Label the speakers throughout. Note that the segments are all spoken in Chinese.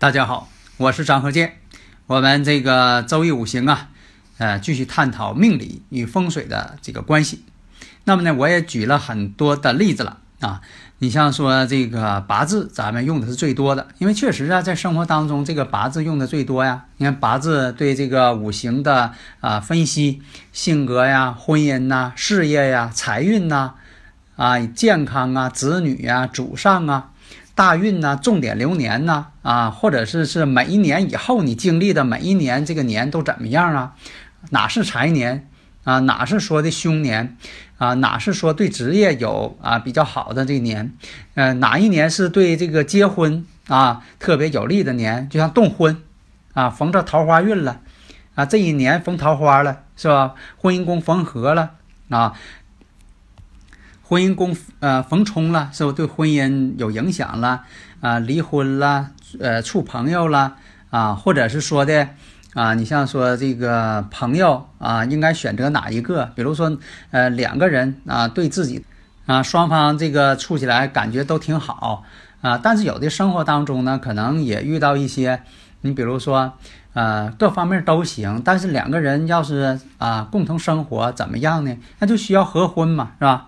Speaker 1: 大家好，我是张和建。我们这个周易五行啊，呃，继续探讨命理与风水的这个关系。那么呢，我也举了很多的例子了啊。你像说这个八字，咱们用的是最多的，因为确实啊，在生活当中这个八字用的最多呀。你看八字对这个五行的啊分析，性格呀、婚姻呐、事业呀、财运呐、啊健康啊、子女呀、祖上啊。大运呐，重点流年呐，啊，或者是是每一年以后你经历的每一年这个年都怎么样啊？哪是财年啊？哪是说的凶年啊？哪是说对职业有啊比较好的这个年？呃，哪一年是对这个结婚啊特别有利的年？就像动婚啊，逢着桃花运了啊，这一年逢桃花了是吧？婚姻宫逢合了啊。婚姻宫呃逢冲了，是不对婚姻有影响了啊？离婚了，呃，处朋友了啊？或者是说的啊？你像说这个朋友啊，应该选择哪一个？比如说呃，两个人啊，对自己啊，双方这个处起来感觉都挺好啊。但是有的生活当中呢，可能也遇到一些，你比如说呃，各方面都行，但是两个人要是啊共同生活怎么样呢？那就需要合婚嘛，是吧？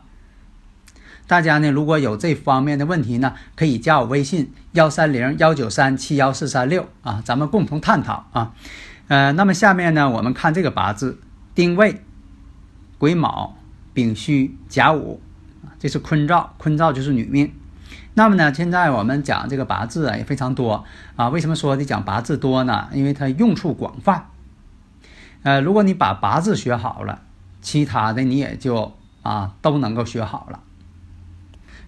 Speaker 1: 大家呢，如果有这方面的问题呢，可以加我微信幺三零幺九三七幺四三六啊，咱们共同探讨啊。呃，那么下面呢，我们看这个八字，丁未、癸卯、丙戌、甲午这是坤兆，坤兆就是女命。那么呢，现在我们讲这个八字啊，也非常多啊。为什么说得讲八字多呢？因为它用处广泛。呃，如果你把八字学好了，其他的你也就啊都能够学好了。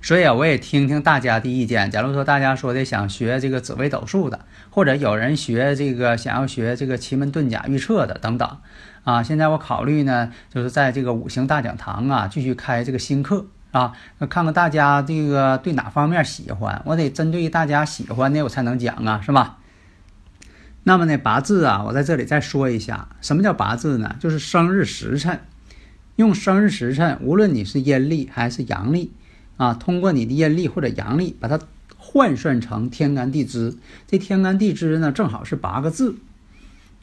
Speaker 1: 所以啊，我也听听大家的意见。假如说大家说的想学这个紫微斗数的，或者有人学这个想要学这个奇门遁甲预测的等等，啊，现在我考虑呢，就是在这个五行大讲堂啊，继续开这个新课啊，看看大家这个对哪方面喜欢，我得针对大家喜欢的我才能讲啊，是吧？那么呢，八字啊，我在这里再说一下，什么叫八字呢？就是生日时辰，用生日时辰，无论你是阴历还是阳历。啊，通过你的阴历或者阳历，把它换算成天干地支。这天干地支呢，正好是八个字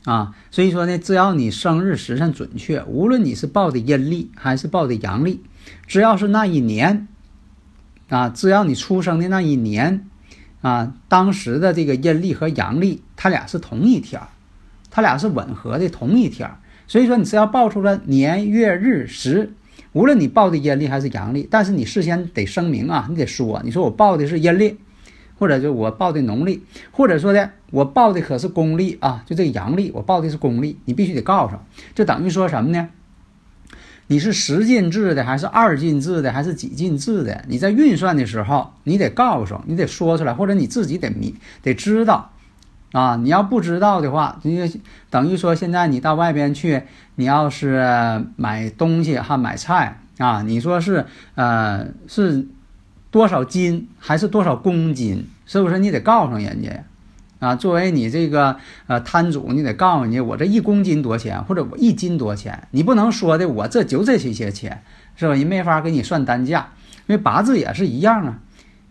Speaker 1: 啊。所以说呢，只要你生日时辰准确，无论你是报的阴历还是报的阳历，只要是那一年啊，只要你出生的那一年啊，当时的这个阴历和阳历，它俩是同一天，它俩是吻合的同一天。所以说，你只要报出了年月日时。无论你报的阴历还是阳历，但是你事先得声明啊，你得说，你说我报的是阴历，或者就我报的农历，或者说的我报的可是公历啊，就这个阳历，我报的是公历，你必须得告诉，就等于说什么呢？你是十进制的，还是二进制的，还是几进制的？你在运算的时候，你得告诉，你得说出来，或者你自己得明得知道。啊，你要不知道的话，就等于说现在你到外边去，你要是买东西哈，买菜啊，你说是呃是多少斤还是多少公斤，是不是？你得告诉人家啊。作为你这个呃摊主，你得告诉人家我这一公斤多钱，或者我一斤多钱，你不能说的我这就这些些钱，是吧？人没法给你算单价，因为八字也是一样啊。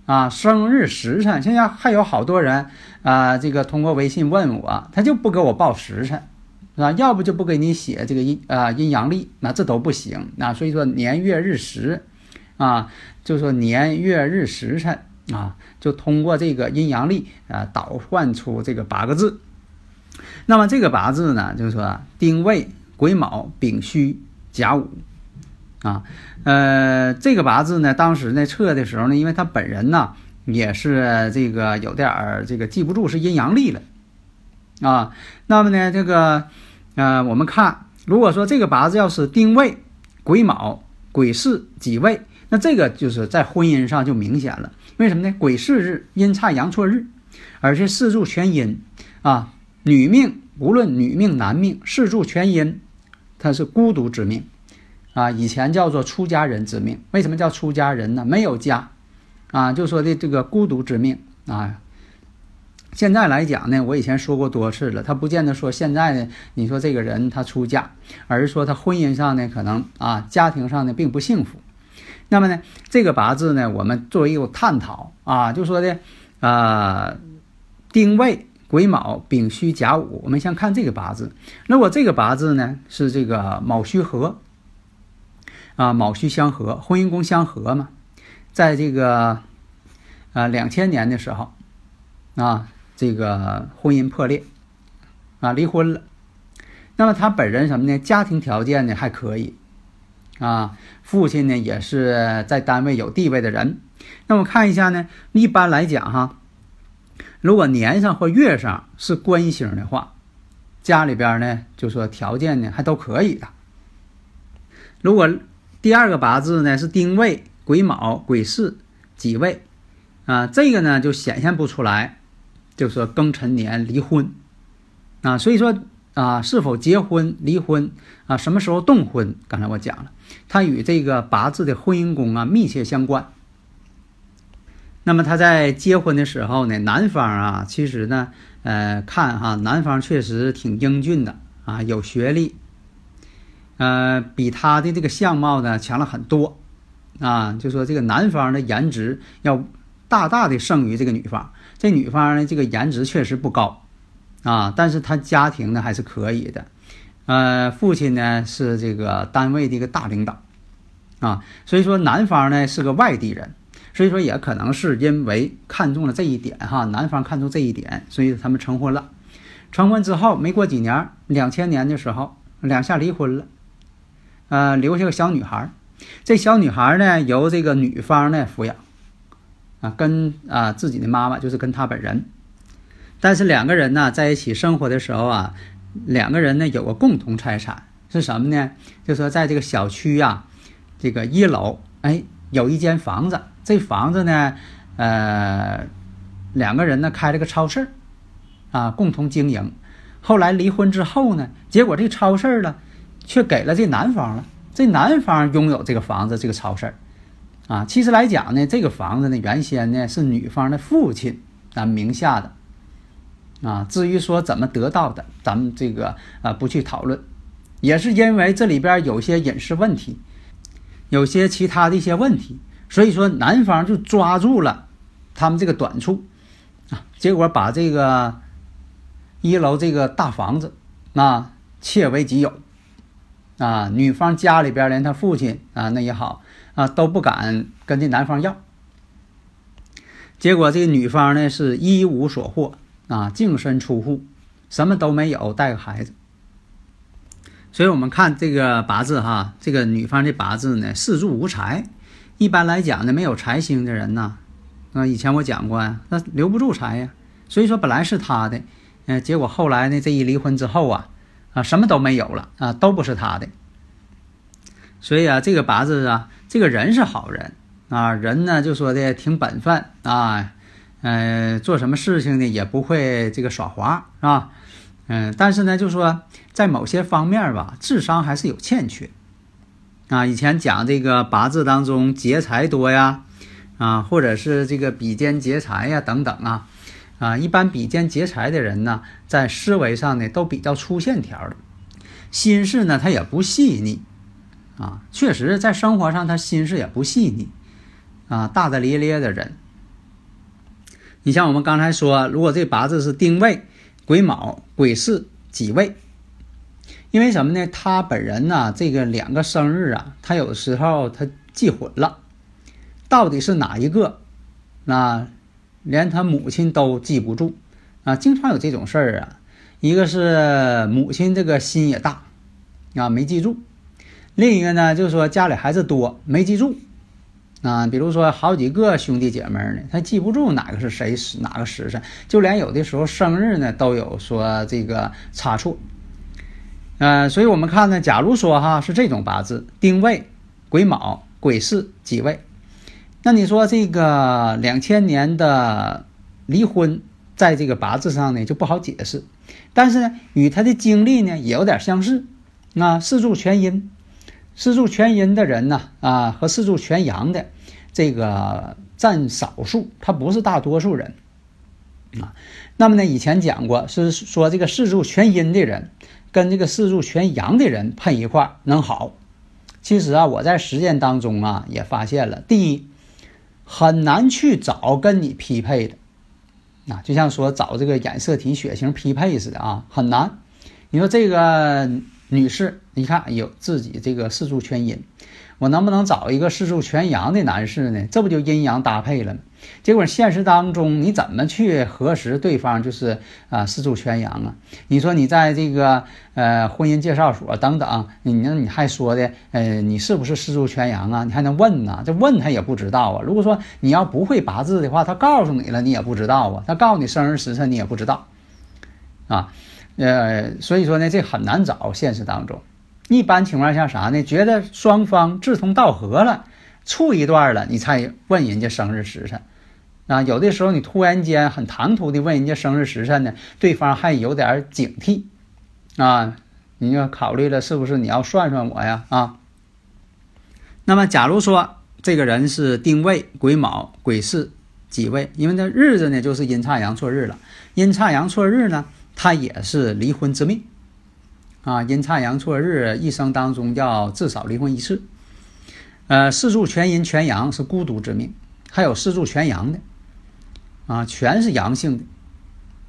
Speaker 1: 啊，生日时辰，现在还有好多人啊，这个通过微信问我，他就不给我报时辰，是吧？要不就不给你写这个阴啊阴阳历，那这都不行。那所以说年月日时，啊，就说年月日时辰啊，就通过这个阴阳历啊导换出这个八个字。那么这个八字呢，就是说丁未、癸卯、丙戌、甲午。啊，呃，这个八字呢，当时呢测的时候呢，因为他本人呢也是这个有点儿这个记不住是阴阳历了，啊，那么呢这个，呃，我们看，如果说这个八字要是丁未、癸卯、癸巳、己未，那这个就是在婚姻上就明显了。为什么呢？癸巳日阴差阳错日，而且四柱全阴啊，女命无论女命男命，四柱全阴，它是孤独之命啊。以前叫做出家人之命，为什么叫出家人呢？没有家啊，就说的这个孤独之命啊。现在来讲呢，我以前说过多次了，他不见得说现在呢，你说这个人他出嫁，而是说他婚姻上呢，可能啊，家庭上呢并不幸福。那么呢，这个八字呢，我们作为一个探讨啊，就说的啊，丁未、癸卯、丙戌、甲午，我们先看这个八字。那我这个八字呢是这个卯戌合啊，卯戌相合，婚姻宫相合嘛，在这个啊两千年的时候啊。这个婚姻破裂，啊，离婚了。那么他本人什么呢？家庭条件呢还可以，啊，父亲呢也是在单位有地位的人。那么看一下呢，一般来讲哈，如果年上或月上是官星的话，家里边呢就说条件呢还都可以的。如果第二个八字呢是丁未、癸卯、癸巳、己未，啊，这个呢就显现不出来。就说庚辰年离婚，啊，所以说啊，是否结婚、离婚啊，什么时候动婚？刚才我讲了，它与这个八字的婚姻宫啊密切相关。那么他在结婚的时候呢，男方啊，其实呢，呃，看哈，男方确实挺英俊的啊，有学历，呃，比他的这个相貌呢强了很多啊，就说这个男方的颜值要大大的胜于这个女方。这女方呢，这个颜值确实不高，啊，但是她家庭呢还是可以的，呃，父亲呢是这个单位的一个大领导，啊，所以说男方呢是个外地人，所以说也可能是因为看中了这一点哈，男方看中这一点，所以他们成婚了。成婚之后没过几年，两千年的时候两下离婚了，呃，留下个小女孩，这小女孩呢由这个女方呢抚养。啊，跟啊自己的妈妈就是跟她本人，但是两个人呢在一起生活的时候啊，两个人呢有个共同财产是什么呢？就说在这个小区呀，这个一楼，哎，有一间房子，这房子呢，呃，两个人呢开了个超市，啊，共同经营。后来离婚之后呢，结果这超市呢，却给了这男方了，这男方拥有这个房子，这个超市。啊，其实来讲呢，这个房子呢，原先呢是女方的父亲啊名下的，啊，至于说怎么得到的，咱们这个啊不去讨论，也是因为这里边有些隐私问题，有些其他的一些问题，所以说男方就抓住了他们这个短处，啊，结果把这个一楼这个大房子啊窃为己有，啊，女方家里边连他父亲啊那也好。啊，都不敢跟这男方要，结果这个女方呢是一无所获啊，净身出户，什么都没有，带个孩子。所以我们看这个八字哈，这个女方的八字呢四柱无财，一般来讲呢没有财星的人呢，啊，以前我讲过呀，那留不住财呀。所以说本来是他的，嗯，结果后来呢这一离婚之后啊，啊什么都没有了啊，都不是他的。所以啊，这个八字啊。这个人是好人啊，人呢就说的挺本分啊，嗯，做什么事情呢也不会这个耍滑啊，嗯，但是呢就说在某些方面吧，智商还是有欠缺啊。以前讲这个八字当中劫财多呀，啊，或者是这个比肩劫财呀等等啊，啊，一般比肩劫财的人呢，在思维上呢都比较粗线条的，心事呢他也不细腻。啊，确实，在生活上他心思也不细腻，啊，大大咧咧的人。你像我们刚才说，如果这八字是丁未、癸卯、癸巳、己未，因为什么呢？他本人呢，这个两个生日啊，他有时候他记混了，到底是哪一个？那连他母亲都记不住啊，经常有这种事儿啊。一个是母亲这个心也大，啊，没记住。另一个呢，就是说家里孩子多没记住，啊，比如说好几个兄弟姐妹呢，他记不住哪个是谁哪个时辰，就连有的时候生日呢都有说这个差错。呃，所以我们看呢，假如说哈是这种八字，丁未、癸卯、癸巳、己未，那你说这个两千年的离婚，在这个八字上呢就不好解释，但是呢，与他的经历呢也有点相似。那四柱全阴，四柱全阴的人呢啊，和四柱全阳的这个占少数，他不是大多数人啊。那么呢，以前讲过是说这个四柱全阴的人。跟这个四柱全阳的人配一块能好，其实啊，我在实践当中啊也发现了，第一，很难去找跟你匹配的，啊，就像说找这个染色体血型匹配似的啊，很难。你说这个女士，你看有自己这个四柱全阴。我能不能找一个四柱全阳的男士呢？这不就阴阳搭配了吗？结果现实当中你怎么去核实对方就是啊四柱全阳啊？你说你在这个呃婚姻介绍所等等，你那你还说的呃你是不是四柱全阳啊？你还能问呢？这问他也不知道啊。如果说你要不会八字的话，他告诉你了你也不知道啊。他告诉你生日时辰你也不知道啊。呃，所以说呢这很难找现实当中。一般情况下啥呢？觉得双方志同道合了，处一段了，你才问人家生日时辰。啊，有的时候你突然间很唐突的问人家生日时辰呢，对方还有点警惕。啊，你要考虑了是不是你要算算我呀？啊，那么假如说这个人是丁未、癸卯、癸巳、己未，因为这日子呢就是阴差阳错日了，阴差阳错日呢，他也是离婚之命。啊，阴差阳错日，一生当中要至少离婚一次。呃，四柱全阴全阳是孤独之命，还有四柱全阳的，啊，全是阳性的，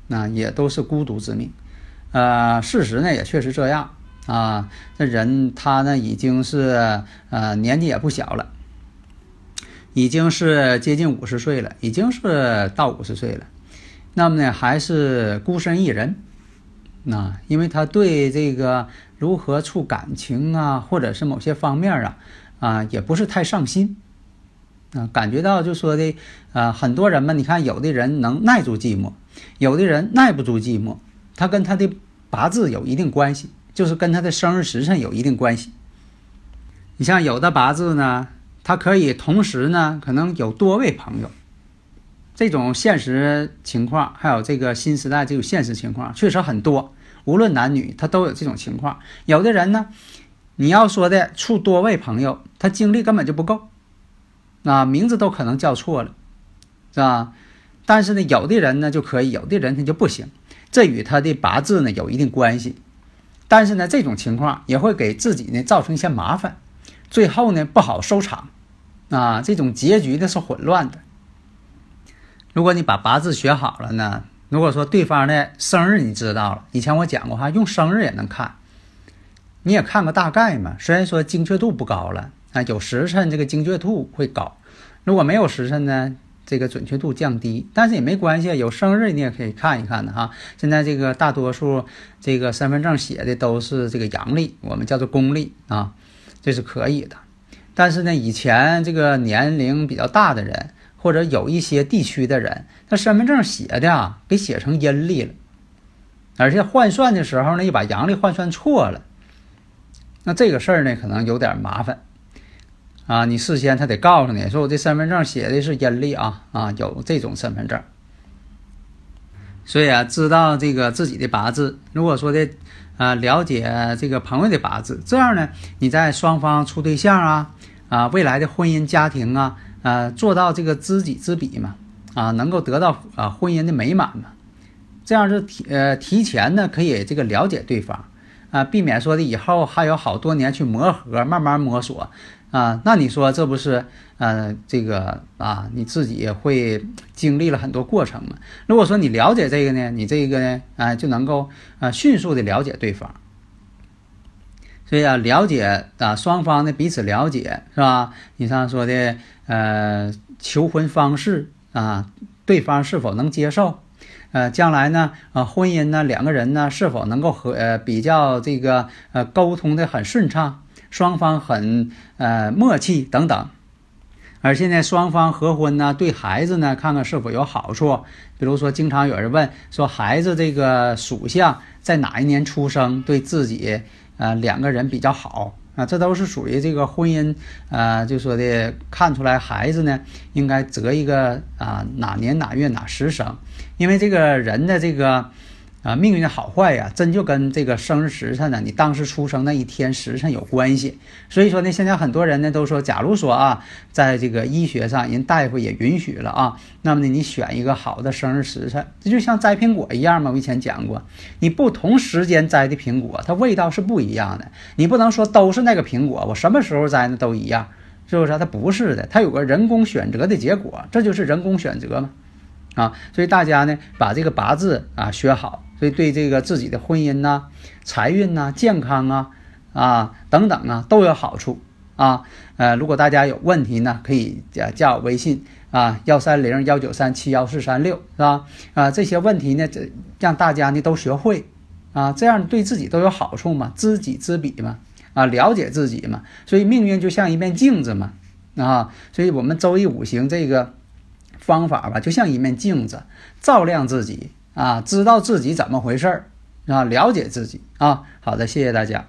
Speaker 1: 那也都是孤独之命。呃，事实呢也确实这样啊，这人他呢已经是呃年纪也不小了，已经是接近五十岁了，已经是到五十岁了，那么呢还是孤身一人。那因为他对这个如何处感情啊，或者是某些方面啊，啊也不是太上心，啊感觉到就说的啊很多人嘛，你看有的人能耐住寂寞，有的人耐不住寂寞，他跟他的八字有一定关系，就是跟他的生日时辰有一定关系。你像有的八字呢，他可以同时呢可能有多位朋友。这种现实情况，还有这个新时代这种现实情况，确实很多。无论男女，他都有这种情况。有的人呢，你要说的处多位朋友，他精力根本就不够，啊，名字都可能叫错了，是吧？但是呢，有的人呢就可以，有的人他就不行。这与他的八字呢有一定关系。但是呢，这种情况也会给自己呢造成一些麻烦，最后呢不好收场，啊，这种结局呢是混乱的。如果你把八字学好了呢，如果说对方的生日你知道了，以前我讲过哈，用生日也能看，你也看个大概嘛。虽然说精确度不高了啊，有时辰这个精确度会高，如果没有时辰呢，这个准确度降低，但是也没关系，有生日你也可以看一看的哈。现在这个大多数这个身份证写的都是这个阳历，我们叫做公历啊，这是可以的。但是呢，以前这个年龄比较大的人。或者有一些地区的人，他身份证写的啊，给写成阴历了，而且换算的时候呢，又把阳历换算错了。那这个事儿呢，可能有点麻烦啊。你事先他得告诉你说，我这身份证写的是阴历啊啊，有这种身份证。所以啊，知道这个自己的八字，如果说的啊，了解这个朋友的八字，这样呢，你在双方处对象啊啊，未来的婚姻家庭啊。啊，做到这个知己知彼嘛，啊，能够得到啊婚姻的美满嘛，这样是提呃提前呢可以这个了解对方，啊，避免说的以后还有好多年去磨合，慢慢摸索，啊，那你说这不是呃这个啊你自己会经历了很多过程嘛？如果说你了解这个呢，你这个呢啊就能够啊迅速的了解对方。所以啊，了解啊，双方的彼此了解是吧？你像说的，呃，求婚方式啊，对方是否能接受？呃，将来呢，啊，婚姻呢，两个人呢，是否能够和呃比较这个呃沟通的很顺畅，双方很呃默契等等。而现在双方合婚呢，对孩子呢，看看是否有好处。比如说，经常有人问说，孩子这个属相在哪一年出生，对自己呃两个人比较好啊？这都是属于这个婚姻呃，就说的看出来孩子呢，应该择一个啊哪年哪月哪时生，因为这个人的这个。啊，命运的好坏呀，真就跟这个生日时辰呢，你当时出生那一天时辰有关系。所以说呢，现在很多人呢都说，假如说啊，在这个医学上，人大夫也允许了啊，那么呢，你选一个好的生日时辰，这就像摘苹果一样嘛。我以前讲过，你不同时间摘的苹果，它味道是不一样的。你不能说都是那个苹果，我什么时候摘的都一样，是不是？它不是的，它有个人工选择的结果，这就是人工选择嘛。啊，所以大家呢，把这个八字啊学好。所以对这个自己的婚姻呐、财运呐、健康啊、啊等等啊都有好处啊。呃，如果大家有问题呢，可以加加我微信啊，幺三零幺九三七幺四三六，是吧？啊，这些问题呢，这让大家呢都学会啊，这样对自己都有好处嘛，知己知彼嘛，啊，了解自己嘛。所以命运就像一面镜子嘛，啊，所以我们周易五行这个方法吧，就像一面镜子，照亮自己。啊，知道自己怎么回事儿，啊，了解自己啊。好的，谢谢大家。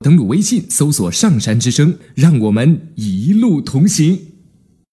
Speaker 2: 登录微信，搜索“上山之声”，让我们一路同行。